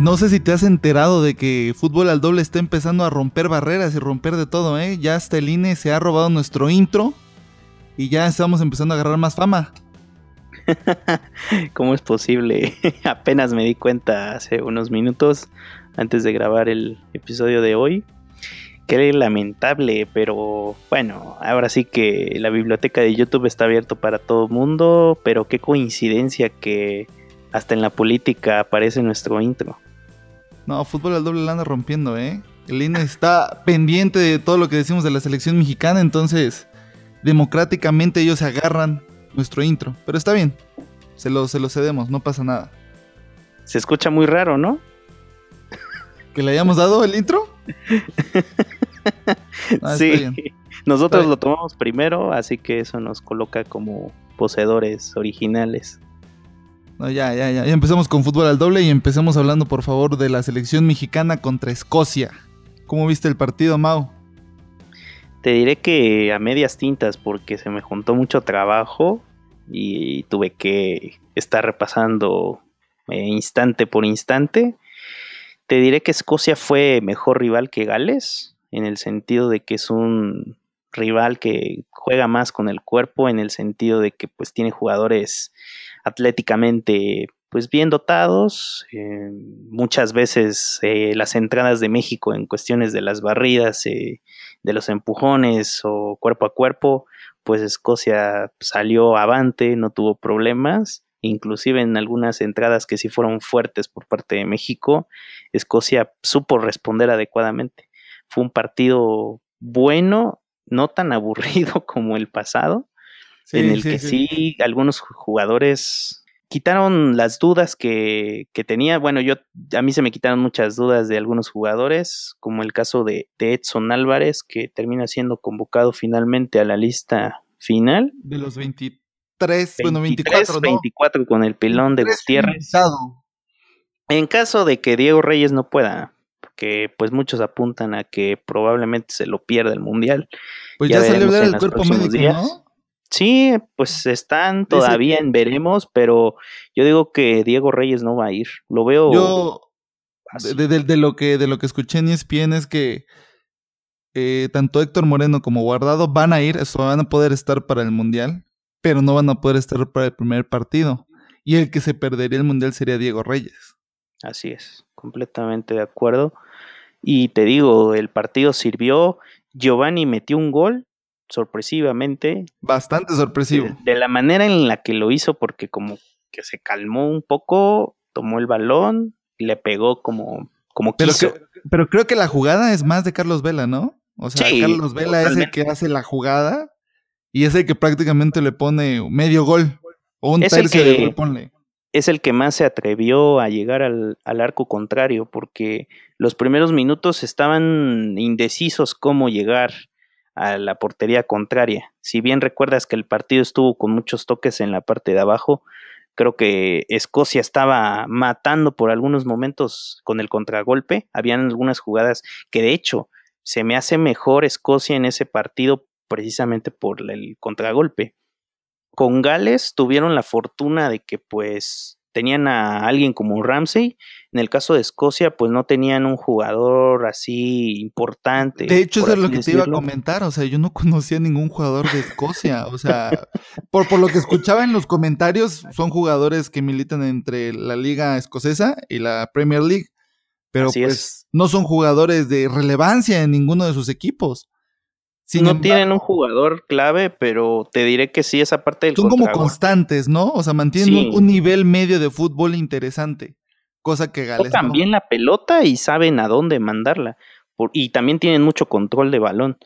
no sé si te has enterado de que fútbol al doble está empezando a romper barreras y romper de todo, ¿eh? Ya hasta el INE se ha robado nuestro intro y ya estamos empezando a agarrar más fama. ¿Cómo es posible? Apenas me di cuenta hace unos minutos antes de grabar el episodio de hoy. Qué lamentable, pero bueno, ahora sí que la biblioteca de YouTube está abierto para todo el mundo, pero qué coincidencia que hasta en la política aparece nuestro intro. No, fútbol al doble la anda rompiendo, ¿eh? El INE está pendiente de todo lo que decimos de la selección mexicana, entonces democráticamente ellos se agarran nuestro intro. Pero está bien, se lo, se lo cedemos, no pasa nada. Se escucha muy raro, ¿no? ¿Que le hayamos dado el intro? Ah, sí, nosotros lo tomamos primero, así que eso nos coloca como poseedores originales. No, ya, ya, ya, ya empezamos con fútbol al doble y empecemos hablando por favor de la selección mexicana contra Escocia. ¿Cómo viste el partido, Mau? Te diré que a medias tintas porque se me juntó mucho trabajo y tuve que estar repasando eh, instante por instante. Te diré que Escocia fue mejor rival que Gales, en el sentido de que es un rival que juega más con el cuerpo, en el sentido de que pues tiene jugadores atléticamente pues bien dotados. Eh, muchas veces eh, las entradas de México en cuestiones de las barridas, eh, de los empujones o cuerpo a cuerpo, pues Escocia salió avante, no tuvo problemas. Inclusive en algunas entradas que sí fueron fuertes por parte de México, Escocia supo responder adecuadamente. Fue un partido bueno, no tan aburrido como el pasado, en el que sí. algunos jugadores quitaron las dudas que, tenía. Bueno, yo a mí se me quitaron muchas dudas de algunos jugadores, como el caso de, Edson Álvarez, que termina siendo convocado finalmente a la lista final. De los 23, bueno, 24, 24 con el pilón de Gutiérrez. En caso de que Diego Reyes no pueda, porque pues muchos apuntan a que probablemente se lo pierda el Mundial. Pues ya, salió del cuerpo médico, ¿no? Sí, pues están todavía en veremos, pero yo digo que Diego Reyes no va a ir. Lo veo. Yo, de, lo que, de lo que escuché en ESPN es que eh, tanto Héctor Moreno como Guardado van a ir, van a poder estar para el Mundial, pero no van a poder estar para el primer partido. Y el que se perdería el Mundial sería Diego Reyes. Así es, completamente de acuerdo. Y te digo, el partido sirvió. Giovanni metió un gol sorpresivamente. Bastante sorpresivo. De, la manera en la que lo hizo, porque como que se calmó un poco, tomó el balón y le pegó como, como pero quiso. pero creo que la jugada es más de Carlos Vela, ¿no? O sea, Carlos Vela es el que hace la jugada y es el que prácticamente le pone medio gol o un tercio de gol, ponle. Es el que más se atrevió a llegar al, al arco contrario, porque los primeros minutos estaban indecisos cómo llegar a la portería contraria. Si bien recuerdas que el partido estuvo con muchos toques en la parte de abajo, creo que Escocia estaba matando por algunos momentos con el contragolpe. Habían algunas jugadas que de hecho se me hace mejor Escocia en ese partido precisamente por el contragolpe. Con Gales tuvieron la fortuna de que pues tenían a alguien como Ramsey. En el caso de Escocia, pues no tenían un jugador así importante. De hecho, eso es lo que te iba a comentar. O sea, yo no conocía ningún jugador de Escocia. O sea, por, por lo que escuchaba en los comentarios, son jugadores que militan entre la liga escocesa y la Premier League. Pero pues no son jugadores de relevancia en ninguno de sus equipos no tienen un jugador clave, pero te diré que sí, esa parte del Son como constantes, ¿no? O sea, mantienen un, nivel medio de fútbol interesante. Cosa que Gales. Tocan bien la pelota y saben a dónde mandarla. y también tienen mucho control de balón.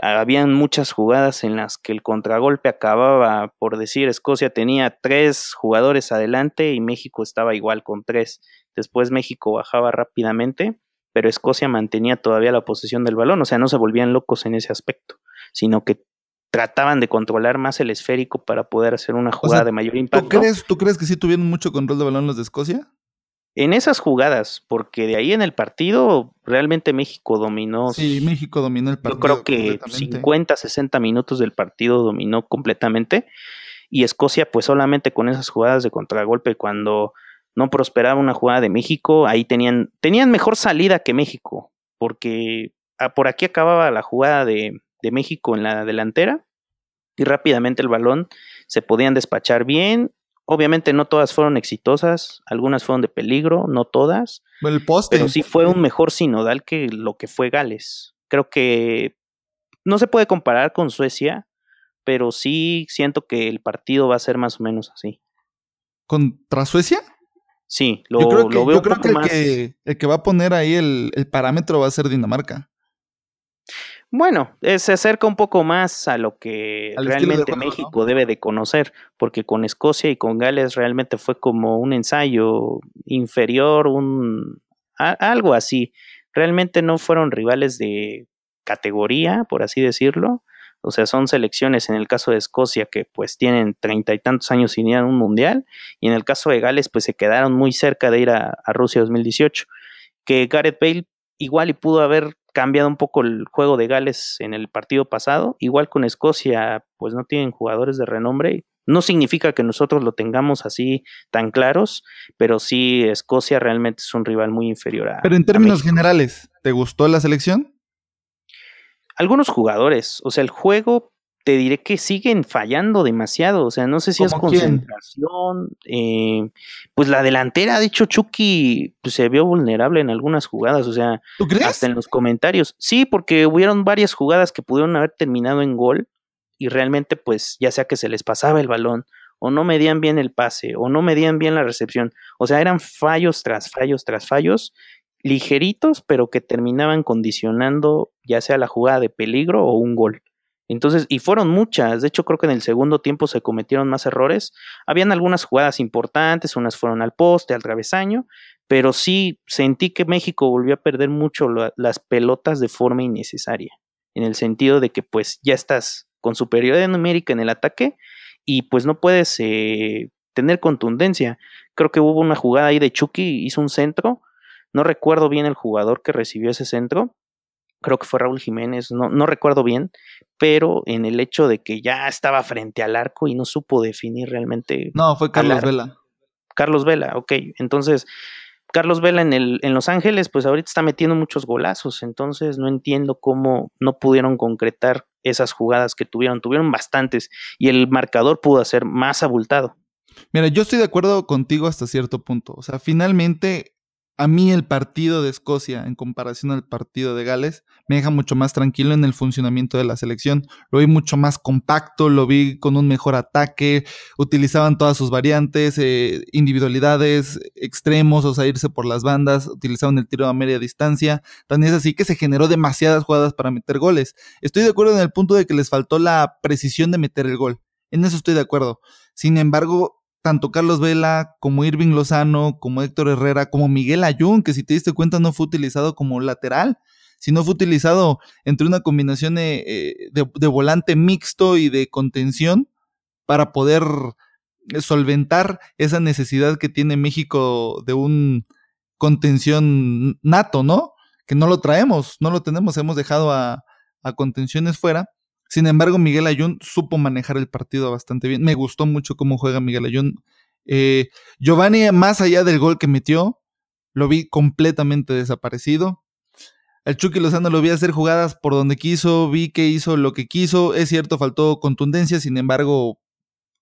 Habían muchas jugadas en las que el contragolpe acababa, por decir, Escocia tenía tres jugadores adelante y México estaba igual con tres. Después México bajaba rápidamente pero Escocia mantenía todavía la posesión del balón, o sea, no se volvían locos en ese aspecto, sino que trataban de controlar más el esférico para poder hacer una jugada de mayor impacto. ¿tú crees, ¿Tú crees que sí tuvieron mucho control de balón los de Escocia? En esas jugadas, porque de ahí en el partido realmente México dominó. Sí, México dominó el partido. Yo creo que 50, 60 minutos del partido dominó completamente. Y Escocia, pues solamente con esas jugadas de contragolpe, cuando no prosperaba una jugada de México, ahí tenían, tenían mejor salida que México, porque ah, por aquí acababa la jugada de, de México en la delantera y rápidamente el balón se podían despachar bien. Obviamente no todas fueron exitosas, algunas fueron de peligro, no todas. El poste. Pero sí fue un mejor sinodal que lo que fue Gales. Creo que no se puede comparar con Suecia, pero sí siento que el partido va a ser más o menos así. ¿Contra Suecia? Sí, lo, creo que, veo que, el que, el que va a poner ahí el, el parámetro va a ser Dinamarca. Bueno, eh, se acerca un poco más a lo que realmente México debe de conocer, porque con Escocia y con Gales realmente fue como un ensayo inferior, un algo así. Realmente no fueron rivales de categoría, por así decirlo. O sea, son selecciones en el caso de Escocia que pues tienen treinta y tantos años sin ir a un mundial, y en el caso de Gales pues se quedaron muy cerca de ir a, a Rusia 2018. Que Gareth Bale igual y pudo haber cambiado un poco el juego de Gales en el partido pasado. Igual con Escocia, pues no tienen jugadores de renombre. No significa que nosotros lo tengamos así tan claros, pero sí Escocia realmente es un rival muy inferior a. Pero en términos generales, ¿te gustó la selección? Algunos jugadores, o sea, el juego te diré que siguen fallando demasiado. O sea, no sé si es concentración. Eh, pues la delantera, de hecho, Chucky pues, se vio vulnerable en algunas jugadas. O sea, hasta en los comentarios. Sí, porque hubieron varias jugadas que pudieron haber terminado en gol y realmente, pues, ya sea que se les pasaba el balón o no medían bien el pase o no medían bien la recepción. O sea, eran fallos tras fallos tras fallos ligeritos, pero que terminaban condicionando ya sea la jugada de peligro o un gol. Entonces, y fueron muchas, de hecho creo que en el segundo tiempo se cometieron más errores. Habían algunas jugadas importantes, unas fueron al poste, al travesaño, pero sí sentí que México volvió a perder mucho las pelotas de forma innecesaria, en el sentido de que pues ya estás con superioridad numérica en el ataque y pues no puedes eh, tener contundencia. Creo que hubo una jugada ahí de Chucky, hizo un centro, no recuerdo bien el jugador que recibió ese centro, creo que fue Raúl Jiménez, no, no recuerdo bien, pero en el hecho de que ya estaba frente al arco y no supo definir realmente. No, fue Carlos Vela. Carlos Vela, ok. Entonces, Carlos Vela en, el, en Los Ángeles, pues ahorita está metiendo muchos golazos, entonces no entiendo cómo no pudieron concretar esas jugadas que tuvieron. Tuvieron bastantes y el marcador pudo ser más abultado. Mira, yo estoy de acuerdo contigo hasta cierto punto. O sea, finalmente a mí el partido de Escocia en comparación al partido de Gales me deja mucho más tranquilo en el funcionamiento de la selección. Lo vi mucho más compacto, lo vi con un mejor ataque, utilizaban todas sus variantes, eh, individualidades, extremos, o sea, irse por las bandas, utilizaban el tiro a media distancia. También es así que se generó demasiadas jugadas para meter goles. Estoy de acuerdo en el punto de que les faltó la precisión de meter el gol. En eso estoy de acuerdo. Sin embargo, tanto Carlos Vela como Irving Lozano, como Héctor Herrera, como Miguel Ayun, que si te diste cuenta no fue utilizado como lateral, sino fue utilizado entre una combinación de, de, volante mixto y de contención para poder solventar esa necesidad que tiene México de un contención nato, ¿no? Que no lo traemos, no lo tenemos, hemos dejado a contenciones fuera sin embargo, Miguel Ayun supo manejar el partido bastante bien. Me gustó mucho cómo juega Miguel Ayun. Eh, Giovanni, más allá del gol que metió, lo vi completamente desaparecido. El Chucky Lozano lo vi hacer jugadas por donde quiso, vi que hizo lo que quiso. Es cierto, faltó contundencia, sin embargo,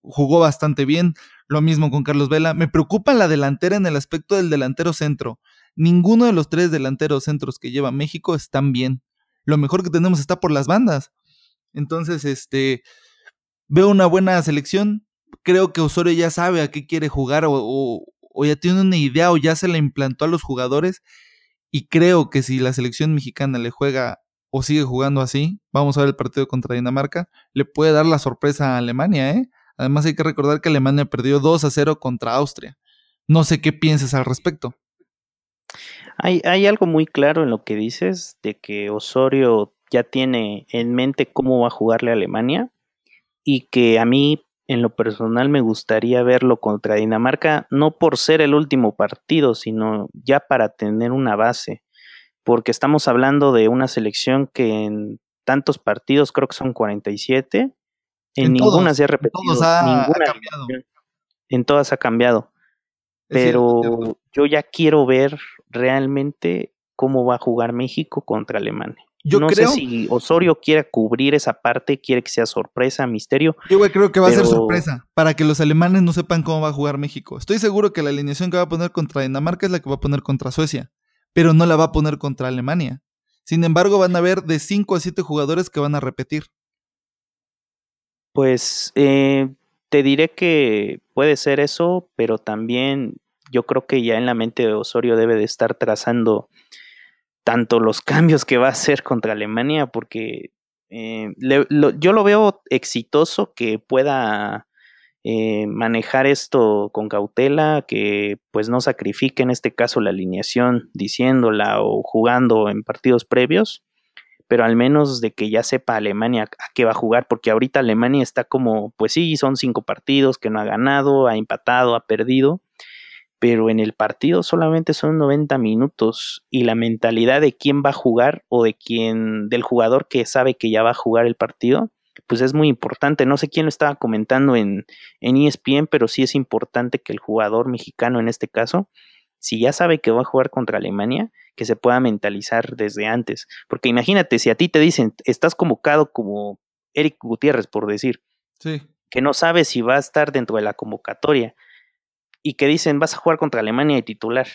jugó bastante bien. Lo mismo con Carlos Vela. Me preocupa la delantera en el aspecto del delantero centro. Ninguno de los tres delanteros centros que lleva México están bien. Lo mejor que tenemos está por las bandas. Entonces, este, veo una buena selección. Creo que Osorio ya sabe a qué quiere jugar o, ya tiene una idea o ya se la implantó a los jugadores. Y creo que si la selección mexicana le juega o sigue jugando así, vamos a ver el partido contra Dinamarca, le puede dar la sorpresa a Alemania, ¿eh? Además hay que recordar que Alemania perdió 2 a 0 contra Austria. No sé qué piensas al respecto. Hay, hay algo muy claro en lo que dices de que Osorio ya tiene en mente cómo va a jugarle a Alemania y que a mí en lo personal me gustaría verlo contra Dinamarca, no por ser el último partido, sino ya para tener una base, porque estamos hablando de una selección que en tantos partidos, creo que son 47, en, ninguna se ha repetido, en todas ha cambiado. pero yo ya quiero ver realmente cómo va a jugar México contra Alemania. Yo no sé si Osorio quiere cubrir esa parte, quiere que sea sorpresa, misterio. Yo creo que va a ser sorpresa, para que los alemanes no sepan cómo va a jugar México. Estoy seguro que la alineación que va a poner contra Dinamarca es la que va a poner contra Suecia, pero no la va a poner contra Alemania. Sin embargo, van a haber de 5 a 7 jugadores que van a repetir. Pues eh, te diré que puede ser eso, pero también yo creo que ya en la mente de Osorio debe de estar trazando tanto los cambios que va a hacer contra Alemania, porque eh, yo lo veo exitoso que pueda eh, manejar esto con cautela, que pues no sacrifique en este caso la alineación diciéndola o jugando en partidos previos, pero al menos de que ya sepa Alemania a qué va a jugar, porque ahorita Alemania está como, pues sí, son cinco partidos que no ha ganado, ha empatado, ha perdido, pero en el partido solamente son 90 minutos y la mentalidad de quién va a jugar o de quién, del jugador que sabe que ya va a jugar el partido, pues es muy importante. No sé quién lo estaba comentando en, en ESPN, pero sí es importante que el jugador mexicano en este caso, si ya sabe que va a jugar contra Alemania, que se pueda mentalizar desde antes. Porque imagínate, si a ti te dicen, estás convocado como Eric Gutiérrez, por decir, sí. que no sabes si va a estar dentro de la convocatoria y que dicen vas a jugar contra Alemania y titular.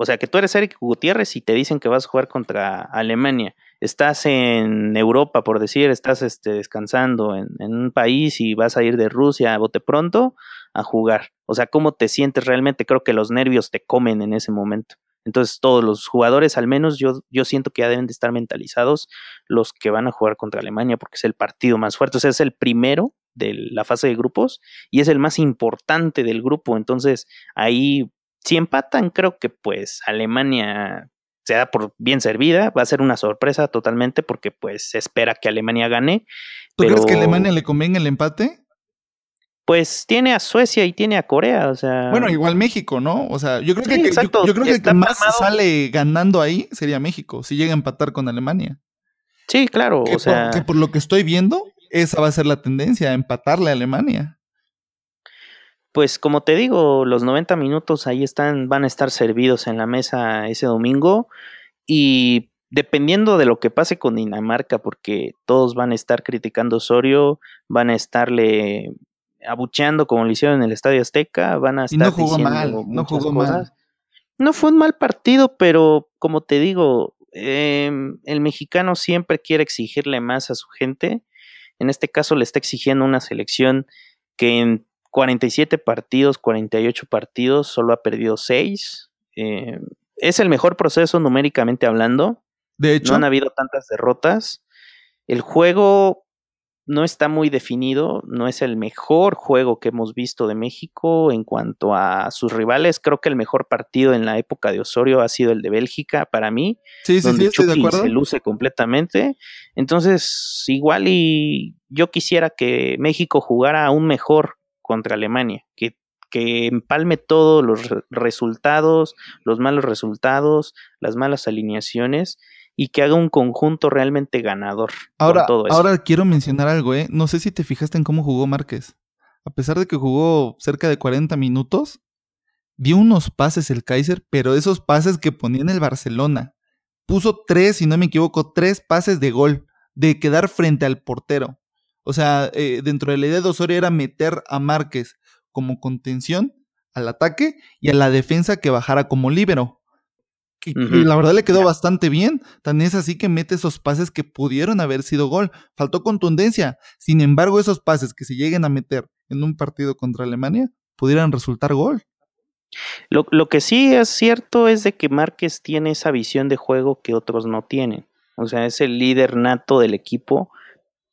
O sea, que tú eres Eric Gutiérrez y te dicen que vas a jugar contra Alemania. Estás en Europa, por decir, estás este, descansando en, un país y vas a ir de Rusia a bote pronto a jugar. O sea, ¿cómo te sientes realmente? Creo que los nervios te comen en ese momento. Entonces, todos los jugadores, al menos yo, yo siento que ya deben de estar mentalizados los que van a jugar contra Alemania, porque es el partido más fuerte. O sea, es el primero de la fase de grupos y es el más importante del grupo. Entonces, ahí, si empatan, creo que pues Alemania se da por bien servida. Va a ser una sorpresa totalmente porque pues se espera que Alemania gane. ¿Tú crees que Alemania le convenga el empate? Pues tiene a Suecia y tiene a Corea, o sea. Bueno, igual México, ¿no? O sea, yo creo que, yo, creo que el que más sale ganando ahí sería México, si llega a empatar con Alemania. Sí, claro, o sea. que por lo que estoy viendo, esa va a ser la tendencia, empatarle a Alemania. Pues como te digo, los 90 minutos ahí están, van a estar servidos en la mesa ese domingo y dependiendo de lo que pase con Dinamarca, porque todos van a estar criticando a Osorio, van a estarle abucheando como lo hicieron en el Estadio Azteca, van a estar no jugó mal, no jugó mal. No fue un mal partido, pero como te digo, em, el mexicano siempre quiere exigirle más a su gente en este caso le está exigiendo una selección que en 47 partidos, 48 partidos, solo ha perdido 6. Eh, es el mejor proceso numéricamente hablando. De hecho. No han habido tantas derrotas. El juego no está muy definido, no es el mejor juego que hemos visto de México en cuanto a sus rivales. Creo que el mejor partido en la época de Osorio ha sido el de Bélgica para mí, sí, sí, sí, estoy de acuerdo. se luce completamente. Entonces, igual y yo quisiera que México jugara aún mejor contra Alemania, que, que empalme todos los resultados, los malos resultados, las malas alineaciones y que haga un conjunto realmente ganador. Ahora, todo eso. ahora quiero mencionar algo, ¿eh? No sé si te fijaste en cómo jugó Márquez. A pesar de que jugó cerca de 40 minutos, dio unos pases el Kaiser, pero esos pases que ponía en el Barcelona. Puso tres, si no me equivoco, tres pases de gol, de quedar frente al portero. O sea, eh, dentro de la idea de Osorio era meter a Márquez como contención al ataque y a la defensa que bajara como líbero. Y, la verdad le quedó bastante bien. Tan es así que mete esos pases que pudieron haber sido gol. Faltó contundencia. Sin embargo, esos pases que se lleguen a meter en un partido contra Alemania pudieran resultar gol. Lo, lo, que sí es cierto es de que Márquez tiene esa visión de juego que otros no tienen. O sea, es el líder nato del equipo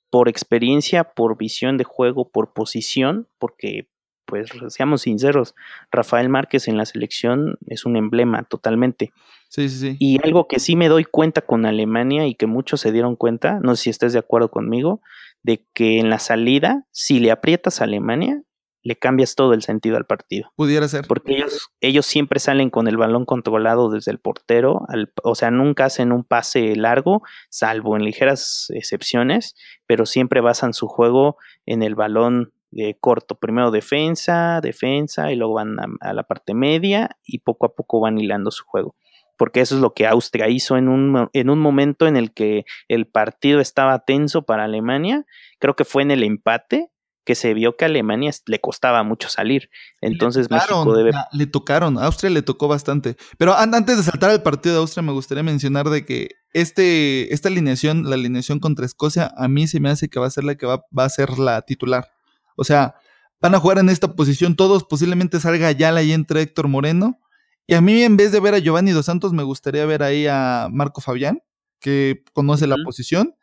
por experiencia, por visión de juego, por posición, porque pues seamos sinceros, Rafael Márquez en la selección es un emblema totalmente. Sí, sí, sí. Y algo que sí me doy cuenta con Alemania y que muchos se dieron cuenta, no sé si estés de acuerdo conmigo, de que en la salida, si le aprietas a Alemania, le cambias todo el sentido al partido. Pudiera ser. Porque ellos, ellos siempre salen con el balón controlado desde el portero, o sea, nunca hacen un pase largo, salvo en ligeras excepciones, pero siempre basan su juego en el balón de corto. Primero defensa, defensa, y luego van a, la parte media y poco a poco van hilando su juego. Porque eso es lo que Austria hizo en un, en un momento en el que el partido estaba tenso para Alemania. Creo que fue en el empate que se vio que a Alemania le costaba mucho salir. Entonces México debe... Le tocaron, a Austria le tocó bastante. Pero antes de saltar al partido de Austria, me gustaría mencionar de que este, esta alineación, la alineación contra Escocia, a mí se me hace que va a ser la que va, va a ser la titular. O sea, van a jugar en esta posición todos, posiblemente salga Ayala y entre Héctor Moreno. Y a mí, en vez de ver a Giovanni Dos Santos, me gustaría ver ahí a Marco Fabián, que conoce la posición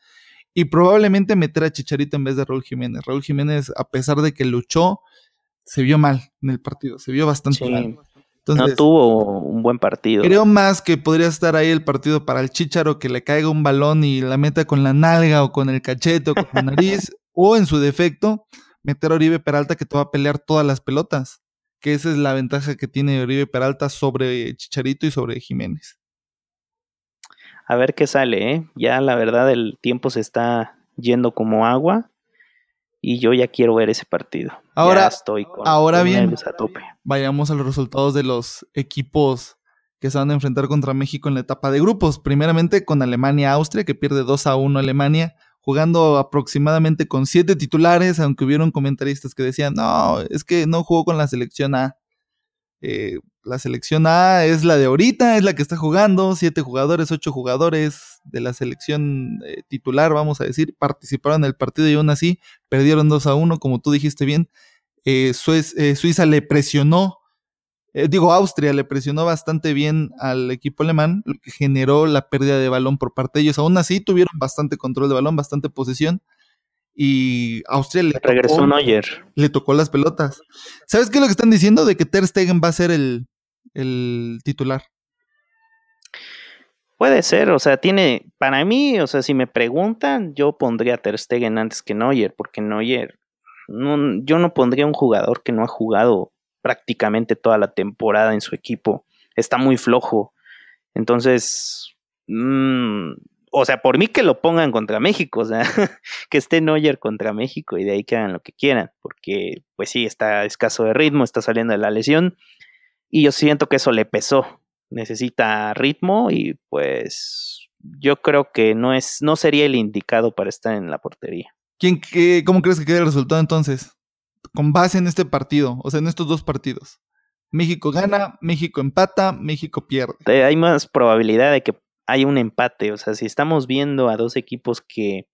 y probablemente meter a Chicharito en vez de Raúl Jiménez. Raúl Jiménez, a pesar de que luchó, se vio mal en el partido, se vio bastante mal. no tuvo un buen partido. Creo más que podría estar ahí el partido para el Chicharo que le caiga un balón y la meta con la nalga o con el cachete o con la nariz, o en su defecto, meter a Oribe Peralta que te va a pelear todas las pelotas. Que esa es la ventaja que tiene Oribe Peralta sobre Chicharito y sobre Jiménez a ver qué sale, ¿eh? Ya la verdad el tiempo se está yendo como agua y yo ya quiero ver ese partido. Ahora estoy ahora bien, vayamos a los resultados de los equipos que se van a enfrentar contra México en la etapa de grupos. Primeramente con Alemania-Austria, que pierde 2 a 1 Alemania, jugando aproximadamente con siete titulares, aunque hubieron comentaristas que decían, no, es que no jugó con la selección A. Eh, la selección A es la de ahorita, es la que está jugando, siete jugadores, ocho jugadores de la selección eh, titular, vamos a decir, participaron en el partido y aún así perdieron 2 a 1, como tú dijiste bien. Eh, Suiza le presionó, digo, Austria le presionó bastante bien al equipo alemán, lo que generó la pérdida de balón por parte de ellos. Aún así tuvieron bastante control de balón, bastante posesión y Austria le regresó tocó, Le tocó las pelotas. ¿Sabes qué es lo que están diciendo? De que Ter Stegen va a ser el, el titular. Puede ser, o sea, tiene, para mí, o sea, si me preguntan, yo pondría a Ter Stegen antes que Neuer, porque Neuer, no, yo no pondría un jugador que no ha jugado prácticamente toda la temporada en su equipo, está muy flojo, entonces, mmm, o sea, por mí que lo pongan contra México, o sea, que esté Neuer contra México y de ahí que hagan lo que quieran, porque pues sí, está escaso de ritmo, está saliendo de la lesión y yo siento que eso le pesó, necesita ritmo y pues yo creo que no es no sería el indicado para estar en la portería. ¿Quién qué, cómo crees que quede el resultado entonces? Con base en este partido, o sea, en estos dos partidos. México gana, México empata, México pierde. Hay más probabilidad de que hay un empate. O sea, si estamos viendo a dos equipos que,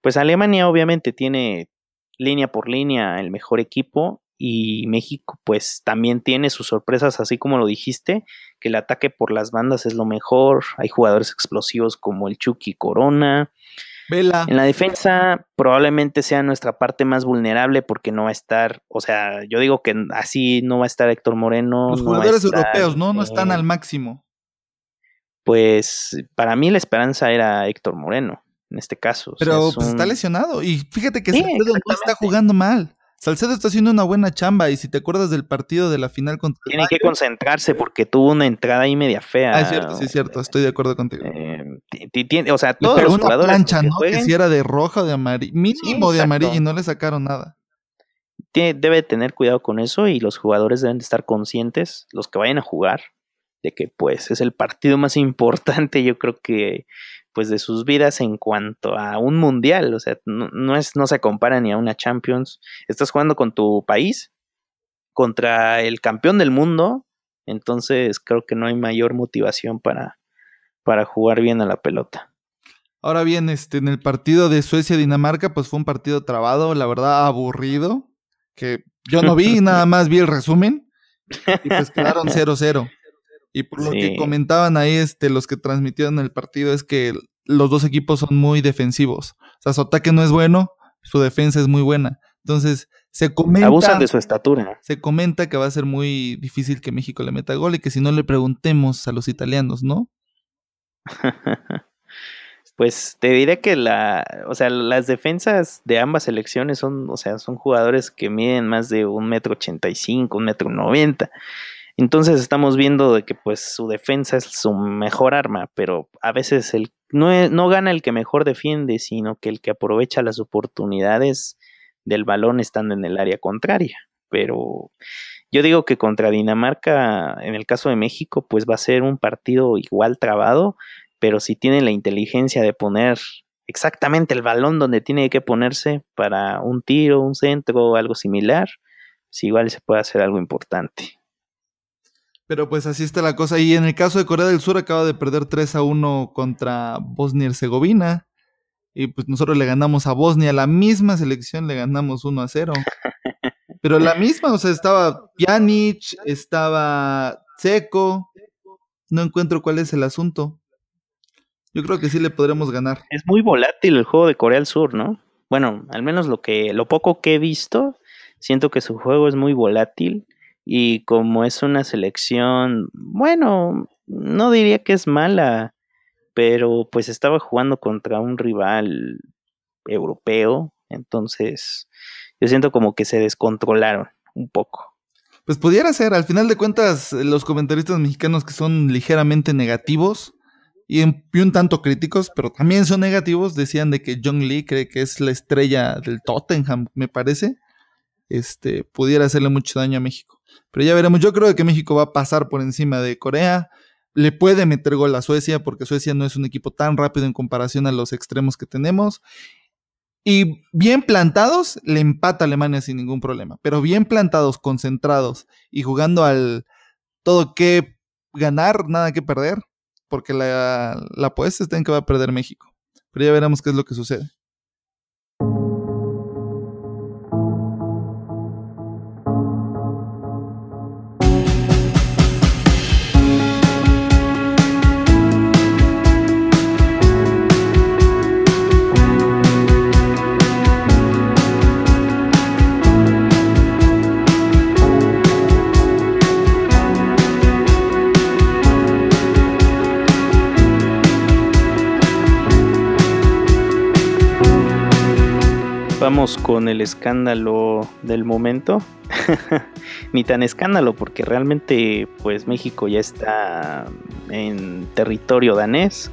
pues Alemania obviamente tiene línea por línea el mejor equipo y México pues también tiene sus sorpresas, así como lo dijiste, que el ataque por las bandas es lo mejor, hay jugadores explosivos como el Chucky Corona. Vela. En la defensa probablemente sea nuestra parte más vulnerable porque no va a estar, o sea, yo digo que así no va a estar Héctor Moreno. Los jugadores europeos, ¿no? No están al máximo pues para mí la esperanza era Héctor Moreno, en este caso. Pero pues, está lesionado y fíjate que Salcedo no está jugando mal. Salcedo está haciendo una buena chamba y si te acuerdas del partido de la final contra... Tiene que concentrarse porque tuvo una entrada ahí media fea. Ah, es cierto, sí es cierto, estoy de acuerdo contigo. Eh, o sea, todos los jugadores plancha, ¿no? que si era de roja o de amarillo, mínimo de amarillo y no le sacaron nada. debe tener cuidado con eso y los jugadores deben de estar conscientes, los que vayan a jugar, de que pues es el partido más importante yo creo que pues de sus vidas en cuanto a un mundial, o sea, no, es, no se compara ni a una Champions, estás jugando con tu país contra el campeón del mundo, entonces creo que no hay mayor motivación para, para jugar bien a la pelota. Ahora bien, este, en el partido de Suecia-Dinamarca, pues fue un partido trabado, la verdad aburrido, que yo no vi, nada más vi el resumen, y pues quedaron 0-0. Y por lo que comentaban ahí este, los que transmitieron el partido es que los dos equipos son muy defensivos. O sea, su ataque no es bueno, su defensa es muy buena. Entonces, se comenta... Abusan de su estatura. Se comenta que va a ser muy difícil que México le meta gol y que si no le preguntemos a los italianos, ¿no? pues te diré que la, o sea, las defensas de ambas selecciones son, o sea, son jugadores que miden más de un metro ochenta y cinco, un metro noventa. Entonces estamos viendo de que pues su defensa es su mejor arma, pero a veces el, no, no gana el que mejor defiende, sino que el que aprovecha las oportunidades del balón estando en el área contraria. Pero yo digo que contra Dinamarca, en el caso de México, pues va a ser un partido igual trabado, pero si tienen la inteligencia de poner exactamente el balón donde tiene que ponerse para un tiro, un centro o algo similar, pues igual se puede hacer algo importante. Pero pues así está la cosa. Y en el caso de Corea del Sur acaba de perder 3 a 1 contra Bosnia y Herzegovina. Y pues nosotros le ganamos a Bosnia, la misma selección le ganamos 1 a 0. Pero la misma, o sea, estaba Pjanic, estaba Seco. No encuentro cuál es el asunto. Yo creo que sí le podremos ganar. Es muy volátil el juego de Corea del Sur, ¿no? Bueno, al menos lo que lo poco que he visto, siento que su juego es muy volátil y como es una selección, bueno, no diría que es mala, pero pues estaba jugando contra un rival europeo, entonces yo siento como que se descontrolaron un poco. Pues pudiera ser, al final de cuentas, los comentaristas mexicanos que son ligeramente negativos y un tanto críticos, pero también son negativos, decían de que John Lee cree que es la estrella del Tottenham, me parece, este, pudiera hacerle mucho daño a México. Pero ya veremos, yo creo que México va a pasar por encima de Corea, le puede meter gol a Suecia, porque Suecia no es un equipo tan rápido en comparación a los extremos que tenemos, y bien plantados, le empata a Alemania sin ningún problema. Pero bien plantados, concentrados y jugando al todo que ganar, nada que perder, porque la, la apuesta está en que va a perder México. Pero ya veremos qué es lo que sucede. Con el escándalo del momento. Ni tan escándalo porque realmente pues México ya está en territorio danés.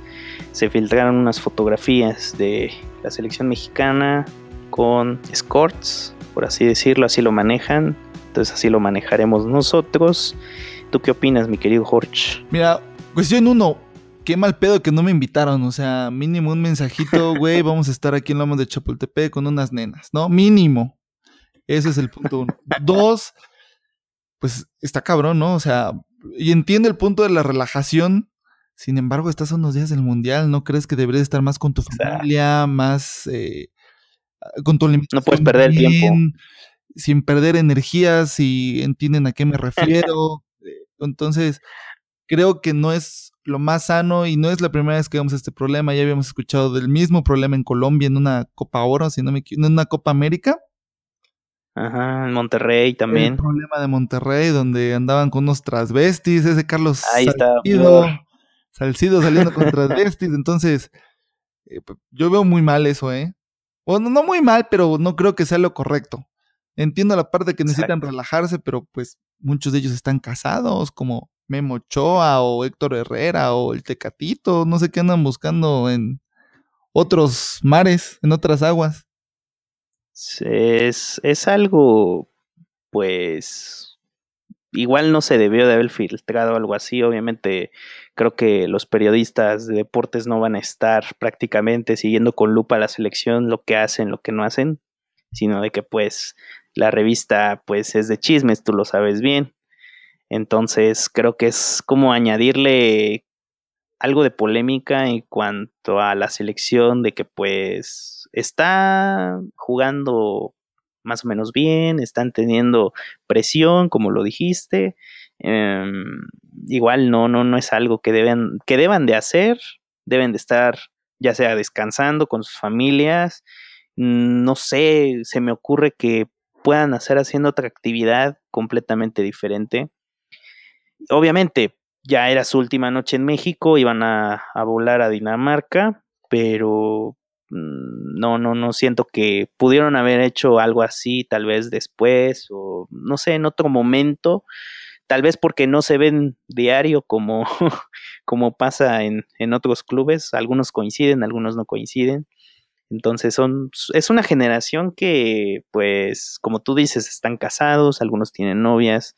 Se filtraron unas fotografías de la selección mexicana con escorts, por así decirlo, así lo manejan. Entonces así lo manejaremos nosotros. ¿Tú qué opinas, mi querido Jorge? Mira, cuestión uno, qué mal pedo que no me invitaron. O sea, mínimo un mensajito, güey, vamos a estar aquí en Lomas de Chapultepec con unas nenas, ¿no? Mínimo. Ese es el punto uno. Dos, pues está cabrón, ¿no? O sea, y entiendo el punto de la relajación. Sin embargo, estás a unos días del mundial. ¿No crees que deberías estar más con tu familia, más eh, con tu No puedes perder el tiempo. Sin perder energías, si entienden a qué me refiero. Entonces, creo que no es lo más sano y no es la primera vez que vemos este problema. Ya habíamos escuchado del mismo problema en Colombia en una Copa Oro, si no me equivoco, en una Copa América. Ajá, en Monterrey también. El problema de Monterrey, donde andaban con unos transvestis, ese Carlos Ahí Salcido, Salcido saliendo con transvestis. Entonces, eh, yo veo muy mal eso, ¿eh? Bueno, no muy mal, pero no creo que sea lo correcto. Entiendo la parte que necesitan relajarse, pero pues muchos de ellos están casados, como Memo Ochoa o Héctor Herrera o el Tecatito, no sé qué andan buscando en otros mares, en otras aguas. Es, es algo, pues, igual no se debió de haber filtrado algo así. Obviamente, creo que los periodistas de deportes no van a estar prácticamente siguiendo con lupa la selección, lo que hacen, lo que no hacen, sino de que, pues, la revista, pues, es de chismes, tú lo sabes bien. Entonces creo que es como añadirle algo de polémica en cuanto a la selección de que pues está jugando más o menos bien, están teniendo presión, como lo dijiste. Em, igual no, no, no es algo que deben, que deban de hacer, deben de estar ya sea descansando con sus familias. No sé, se me ocurre que puedan hacer haciendo otra actividad completamente diferente obviamente ya era su última noche en México, iban a, volar a Dinamarca, pero mm, no, no, no siento que pudieron haber hecho algo así tal vez después o no sé, en otro momento, tal vez porque no se ven diario como, como pasa en, en otros clubes, algunos coinciden, algunos no coinciden. Entonces son, es una generación que, pues, como tú dices, están casados, algunos tienen novias.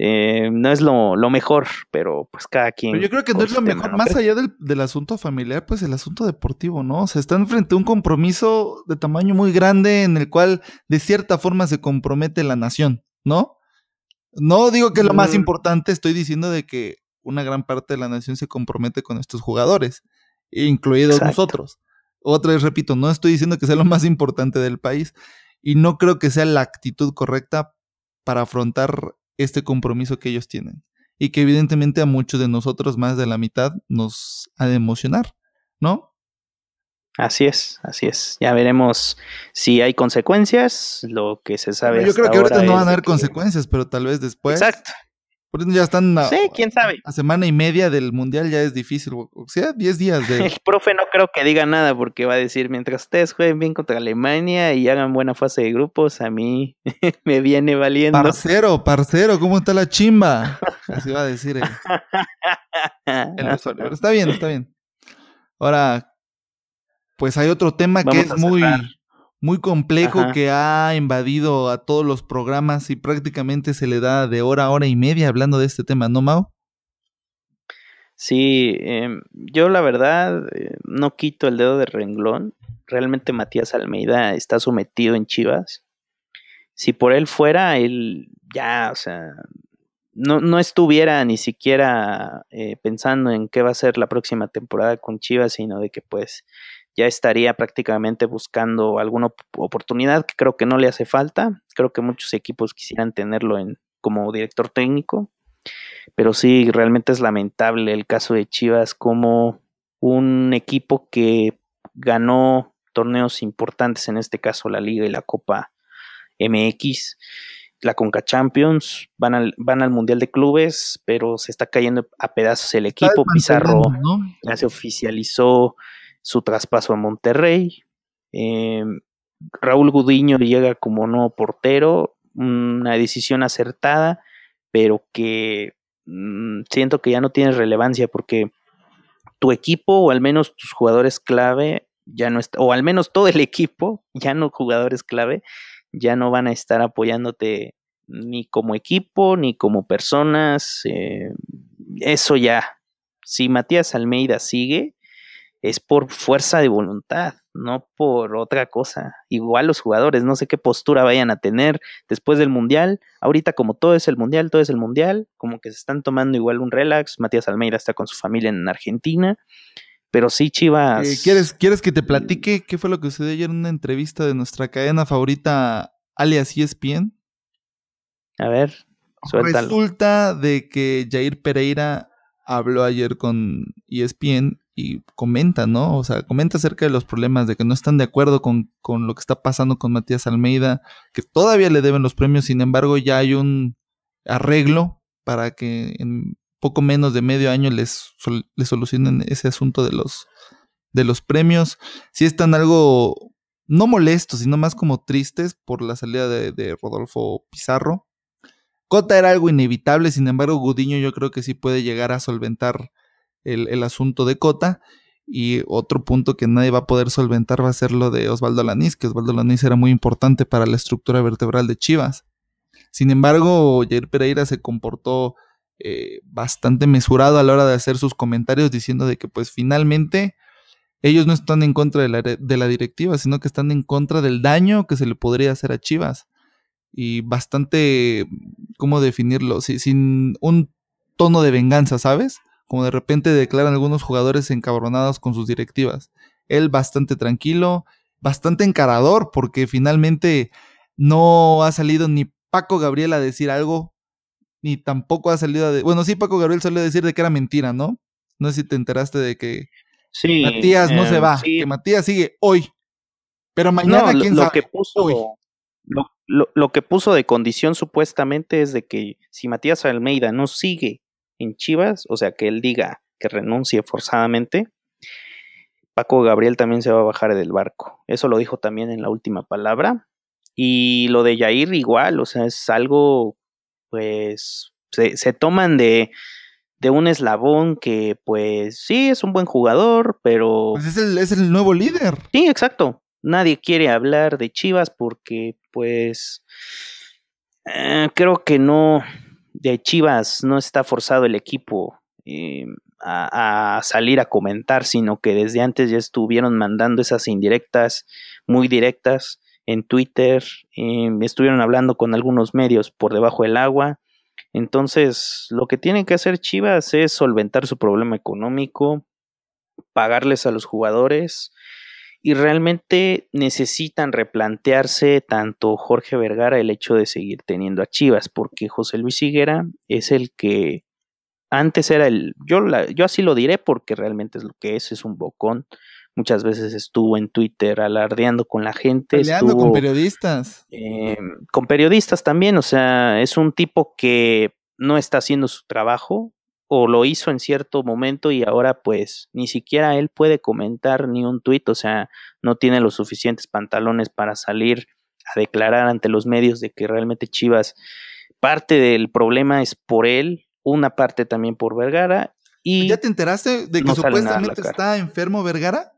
Eh, no es lo, mejor, pero pues cada quien. yo creo que no es lo mejor, más allá del, del, asunto familiar, pues el asunto deportivo, ¿no? O sea, están frente a un compromiso de tamaño muy grande en el cual de cierta forma se compromete la nación, ¿no? No digo que es lo más mm. importante, estoy diciendo de que una gran parte de la nación se compromete con estos jugadores, incluidos nosotros. Otra vez repito, no estoy diciendo que sea lo más importante del país y no creo que sea la actitud correcta para afrontar este compromiso que ellos tienen y que evidentemente a muchos de nosotros, más de la mitad, nos ha de emocionar, ¿no? Así es, así es. Ya veremos si hay consecuencias. Lo que se sabe. Yo creo que ahorita no van a haber consecuencias, pero tal vez después. Exacto. Por eso ya están a, sí, quién sabe. a semana y media del mundial ya es difícil. O sea, 10 días de. El profe no creo que diga nada porque va a decir: mientras ustedes jueguen bien contra Alemania y hagan buena fase de grupos, a mí me viene valiendo. Parcero, parcero, ¿cómo está la chimba? Así va a decir el, Pero está bien, está bien. Ahora, pues hay otro tema que es muy, muy complejo que ha invadido a todos los programas y prácticamente se le da de hora a hora y media hablando de este tema, ¿no, Mau? Sí, em, yo la verdad eh, no quito el dedo de renglón. Realmente Matías Almeida está sometido en Chivas. Si por él fuera, él ya, o sea, no, no estuviera ni siquiera eh, pensando en qué va a ser la próxima temporada con Chivas, sino de que pues ya estaría prácticamente buscando alguna oportunidad que creo que no le hace falta. Creo que muchos equipos quisieran tenerlo en, como director técnico. Pero sí, realmente es lamentable el caso de Chivas como un equipo que ganó torneos importantes, en este caso la Liga y la Copa MX, la Conca Champions, van al, van al Mundial de Clubes, pero se está cayendo a pedazos el equipo. Pizarro ya se oficializó su traspaso a Monterrey. Eh, Raúl Gudiño llega como nuevo portero, una decisión acertada, pero que mm, siento que ya no tiene relevancia porque tu equipo o al menos tus jugadores clave ya no está, o al menos todo el equipo, ya no jugadores clave, ya no van a estar apoyándote ni como equipo ni como personas. Eh, eso ya. Si Matías Almeida sigue, es por fuerza de voluntad, no por otra cosa. Igual los jugadores, no sé qué postura vayan a tener después del Mundial. Ahorita como todo es el Mundial, todo es el Mundial, como que se están tomando igual un relax. Matías Almeida está con su familia en Argentina. Pero sí, Chivas. Eh, ¿quieres, ¿Quieres que te platique qué fue lo que sucedió ayer en una entrevista de nuestra cadena favorita, alias ESPN? A ver, suéltalo. Resulta de que Jair Pereira habló ayer con ESPN y comenta, ¿no? O sea, comenta acerca de los problemas, de que no están de acuerdo con, lo que está pasando con Matías Almeida, que todavía le deben los premios, sin embargo ya hay un arreglo para que en poco menos de medio año les, solucionen ese asunto de los, de los premios. Sí están algo, no molestos, sino más como tristes por la salida de, de Rodolfo Pizarro. Cota era algo inevitable, sin embargo, Gudiño yo creo que sí puede llegar a solventar el, asunto de Cota. Y otro punto que nadie va a poder solventar va a ser lo de Osvaldo Lanís, que Osvaldo Lanís era muy importante para la estructura vertebral de Chivas. Sin embargo, Jair Pereira se comportó eh, bastante mesurado a la hora de hacer sus comentarios diciendo de que pues finalmente ellos no están en contra de la, de la directiva, sino que están en contra del daño que se le podría hacer a Chivas. Y bastante, ¿cómo definirlo? sin un tono de venganza, ¿sabes? Como de repente declaran algunos jugadores encabronados con sus directivas. Él bastante tranquilo, bastante encarador, porque finalmente no ha salido ni Paco Gabriel a decir algo, ni tampoco ha salido a... De... Bueno, sí, Paco Gabriel salió a decir de que era mentira, ¿no? No sé si te enteraste de que Matías no se eh, va, que Matías sigue hoy. Pero mañana, ¿quién lo sabe? Que puso, lo, lo, que puso de condición supuestamente es de que si Matías Almeida no sigue en Chivas, o sea, que él diga que renuncie forzadamente, Paco Gabriel también se va a bajar del barco. Eso lo dijo también en la última palabra. Y lo de Jair igual, o sea, es algo, pues, se, toman de, de un eslabón que pues sí es un buen jugador, pero... Pues es el, es el nuevo líder. Sí, exacto. Nadie quiere hablar de Chivas porque pues eh, creo que no, de Chivas no está forzado el equipo eh, a, salir a comentar, sino que desde antes ya estuvieron mandando esas indirectas muy directas en Twitter, eh, estuvieron hablando con algunos medios por debajo del agua. Entonces, lo que tienen que hacer Chivas es solventar su problema económico, pagarles a los jugadores y realmente necesitan replantearse tanto Jorge Vergara el hecho de seguir teniendo a Chivas, porque José Luis Higuera es el que antes era el, yo, yo así lo diré porque realmente es lo que es, es un bocón. Muchas veces estuvo en Twitter alardeando con la gente. Peleando con periodistas. Eh, con periodistas también, o sea, es un tipo que no está haciendo su trabajo o lo hizo en cierto momento y ahora pues ni siquiera él puede comentar ni un tuit, o sea, no tiene los suficientes pantalones para salir a declarar ante los medios de que realmente Chivas parte del problema es por él, una parte también por Vergara y ¿Ya te enteraste de que supuestamente está enfermo Vergara?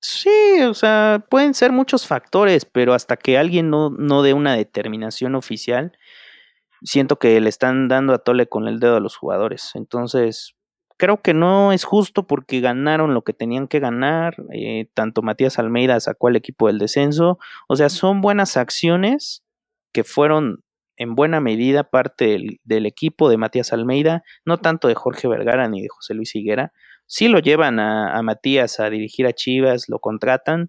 Sí, o sea, pueden ser muchos factores, pero hasta que alguien no, no dé una determinación oficial, siento que le están dando a tole con el dedo a los jugadores. Entonces, creo que no es justo porque ganaron lo que tenían que ganar. Eh, tanto Matías Almeida sacó al equipo del descenso. O sea, son buenas acciones que fueron en buena medida parte del, del equipo de Matías Almeida, no tanto de Jorge Vergara ni de José Luis Higuera sí lo llevan a, Matías a dirigir a Chivas, lo contratan,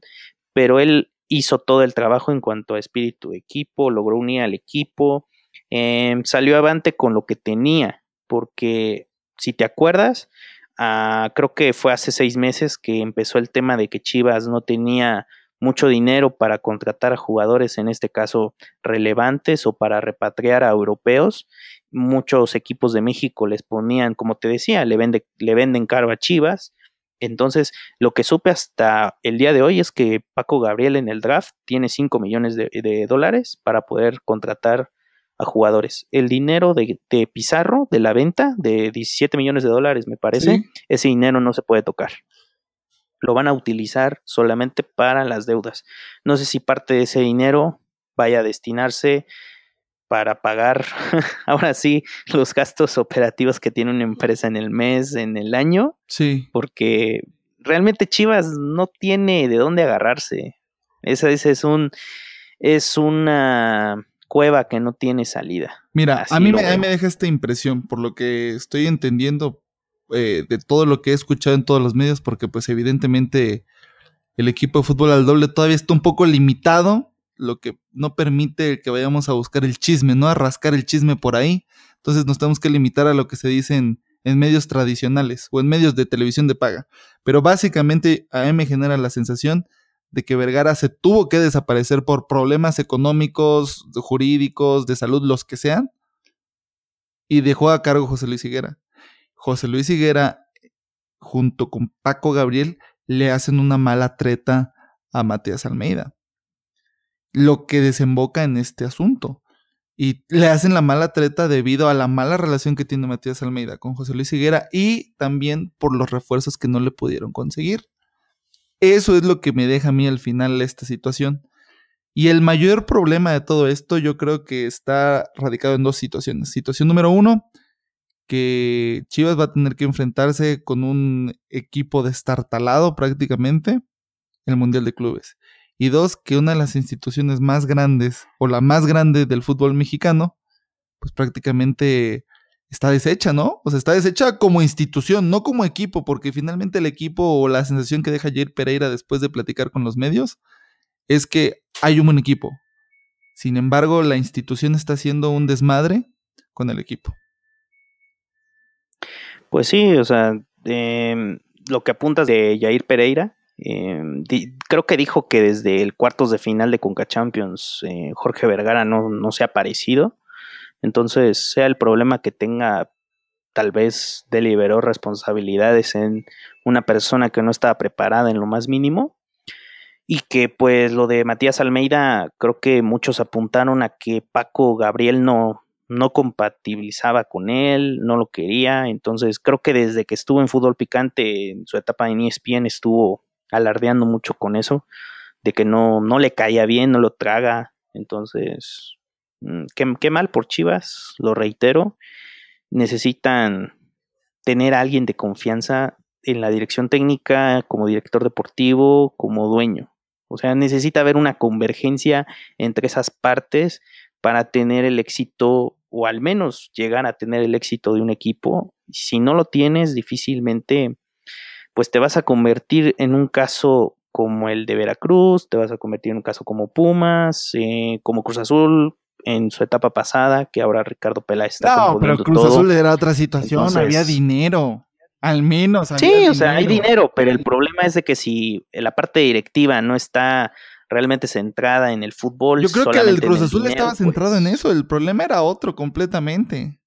pero él hizo todo el trabajo en cuanto a espíritu de equipo, logró unir al equipo, em, salió avante con lo que tenía, porque si te acuerdas, ah, creo que fue hace seis meses que empezó el tema de que Chivas no tenía mucho dinero para contratar a jugadores, en este caso relevantes, o para repatriar a europeos, muchos equipos de México les ponían, como te decía, le, vende, le venden caro a Chivas. Entonces, lo que supe hasta el día de hoy es que Paco Gabriel en el draft tiene 5 millones de, dólares para poder contratar a jugadores. El dinero de, Pizarro, de la venta, de 17 millones de dólares, me parece, ese dinero no se puede tocar. Lo van a utilizar solamente para las deudas. No sé si parte de ese dinero vaya a destinarse para pagar ahora sí los gastos operativos que tiene una empresa en el mes, en el año. Sí. Porque realmente Chivas no tiene de dónde agarrarse. Esa, es un es una cueva que no tiene salida. Mira, a mí me, deja esta impresión, por lo que estoy entendiendo eh, de todo lo que he escuchado en todos los medios, porque pues evidentemente el equipo de fútbol al doble todavía está un poco limitado lo que no permite que vayamos a buscar el chisme, ¿no? A rascar el chisme por ahí. Entonces nos tenemos que limitar a lo que se dice en, medios tradicionales o en medios de televisión de paga. Pero básicamente a mí me genera la sensación de que Vergara se tuvo que desaparecer por problemas económicos, jurídicos, de salud, los que sean, y dejó a cargo José Luis Higuera. José Luis Higuera, junto con Paco Gabriel, le hacen una mala treta a Matías Almeida lo que desemboca en este asunto. Y le hacen la mala treta debido a la mala relación que tiene Matías Almeida con José Luis Higuera y también por los refuerzos que no le pudieron conseguir. Eso es lo que me deja a mí al final esta situación. Y el mayor problema de todo esto yo creo que está radicado en dos situaciones. Situación número uno, que Chivas va a tener que enfrentarse con un equipo destartalado prácticamente en el Mundial de Clubes y dos, que una de las instituciones más grandes o la más grande del fútbol mexicano, pues prácticamente está deshecha, ¿no? O sea, está deshecha como institución, no como equipo, porque finalmente el equipo o la sensación que deja Jair Pereira después de platicar con los medios es que hay un buen equipo. Sin embargo, la institución está haciendo un desmadre con el equipo. Pues sí, o sea, em, lo que apuntas de Jair Pereira, Em, creo que dijo que desde el cuartos de final de Conca Champions eh, Jorge Vergara no, no se ha aparecido. Entonces, sea el problema que tenga, tal vez deliberó responsabilidades en una persona que no estaba preparada en lo más mínimo. Y que pues lo de Matías Almeida, creo que muchos apuntaron a que Paco Gabriel no, no compatibilizaba con él, no lo quería, entonces creo que desde que estuvo en fútbol picante en su etapa en ESPN estuvo alardeando mucho con eso, de que no, no le caía bien, no lo traga, entonces, qué, qué mal por Chivas, lo reitero, necesitan tener a alguien de confianza en la dirección técnica, como director deportivo, como dueño. O sea, necesita haber una convergencia entre esas partes para tener el éxito o al menos llegar a tener el éxito de un equipo. Si no lo tienes, difícilmente pues te vas a convertir en un caso como el de Veracruz, te vas a convertir en un caso como Pumas, eh, como Cruz Azul en su etapa pasada, que ahora Ricardo Peláez está No, pero Cruz Azul era otra situación, había dinero. Al menos. sí, o sea, hay dinero, pero el problema es de que si la parte directiva no está realmente centrada en el fútbol. Yo creo que el Cruz Azul estaba centrado en pues eso, el problema era otro completamente.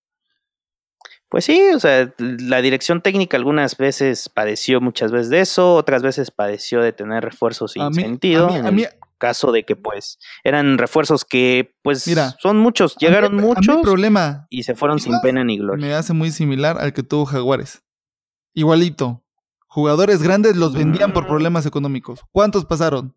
Pues sí, o sea, la dirección técnica algunas veces padeció muchas veces de eso, otras veces padeció de tener refuerzos sin sentido. en el caso de que pues eran refuerzos que pues Mira, son muchos, llegaron muchos problema, y se fueron sin pena ni gloria. Me hace muy similar al que tuvo Jaguares. Igualito. Jugadores grandes los vendían por mm. problemas económicos. ¿Cuántos pasaron?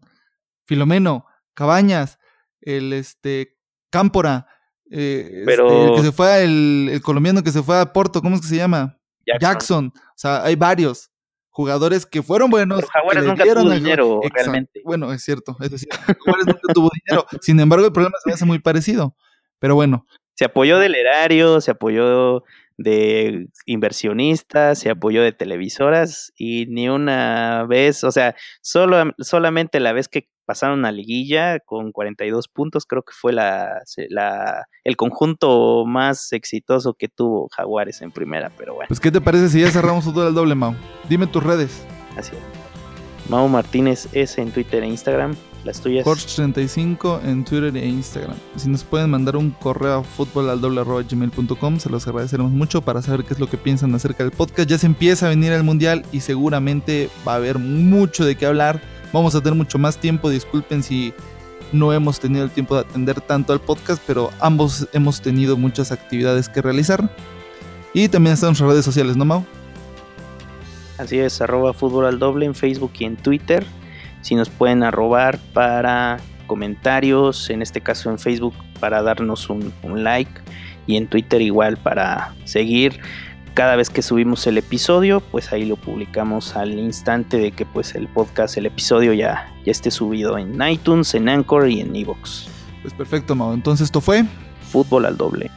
Filomeno, Cabañas, el este Cámpora, eh, este, el que se fue, el, colombiano que se fue a Porto, ¿cómo es que se llama? Jackson. O sea, hay varios jugadores que fueron buenos. Pero Jaguares nunca tuvo dinero, realmente. Bueno, es cierto, es decir, Jaguares nunca tuvo dinero. Sin embargo, el problema se me hace muy parecido. Pero bueno. Se apoyó del erario, se apoyó de inversionistas, se apoyó de televisoras y ni una vez, o sea, solo, solamente la vez que pasaron a liguilla con 42 puntos, creo que fue la, la, el conjunto más exitoso que tuvo Jaguares en primera, pero bueno. Pues, ¿qué te parece si ya cerramos todo el doble, Mau? Dime tus redes. Así es. Mau Martínez es en Twitter e Instagram. Las tuyas. Jorge35 en Twitter e Instagram. Si nos pueden mandar un correo a fútbol al doble gmail.com, se los agradeceremos mucho para saber qué es lo que piensan acerca del podcast. Ya se empieza a venir el mundial y seguramente va a haber mucho de qué hablar. Vamos a tener mucho más tiempo. Disculpen si no hemos tenido el tiempo de atender tanto al podcast, pero ambos hemos tenido muchas actividades que realizar. Y también están nuestras redes sociales, ¿no, Mau? Así es, arroba fútbol al doble en Facebook y en Twitter si nos pueden arrobar para comentarios, en este caso en Facebook para darnos un, like y en Twitter igual para seguir cada vez que subimos el episodio, pues ahí lo publicamos al instante de que pues el podcast, el episodio ya, ya esté subido en iTunes, en Anchor y en Evox. Pues perfecto, Mau. Entonces esto fue Fútbol al doble.